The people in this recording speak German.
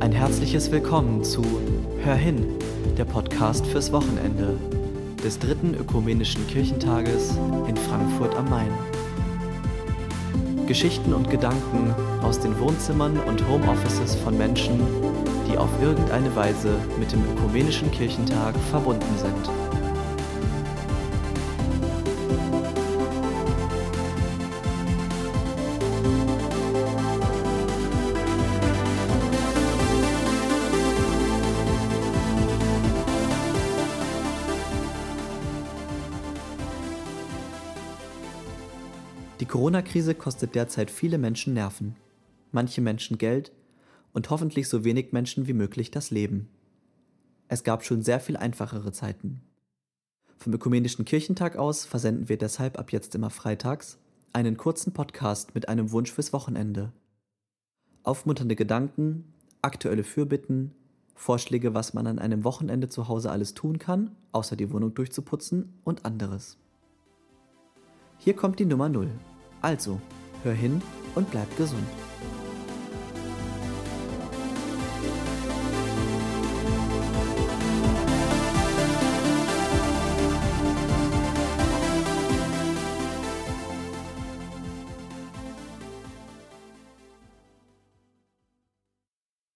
Ein herzliches Willkommen zu Hör hin, der Podcast fürs Wochenende des dritten ökumenischen Kirchentages in Frankfurt am Main. Geschichten und Gedanken aus den Wohnzimmern und Homeoffices von Menschen, die auf irgendeine Weise mit dem ökumenischen Kirchentag verbunden sind. Die Corona-Krise kostet derzeit viele Menschen Nerven, manche Menschen Geld und hoffentlich so wenig Menschen wie möglich das Leben. Es gab schon sehr viel einfachere Zeiten. Vom Ökumenischen Kirchentag aus versenden wir deshalb ab jetzt immer freitags einen kurzen Podcast mit einem Wunsch fürs Wochenende. Aufmunternde Gedanken, aktuelle Fürbitten, Vorschläge, was man an einem Wochenende zu Hause alles tun kann, außer die Wohnung durchzuputzen und anderes. Hier kommt die Nummer 0. Also, hör hin und bleib gesund.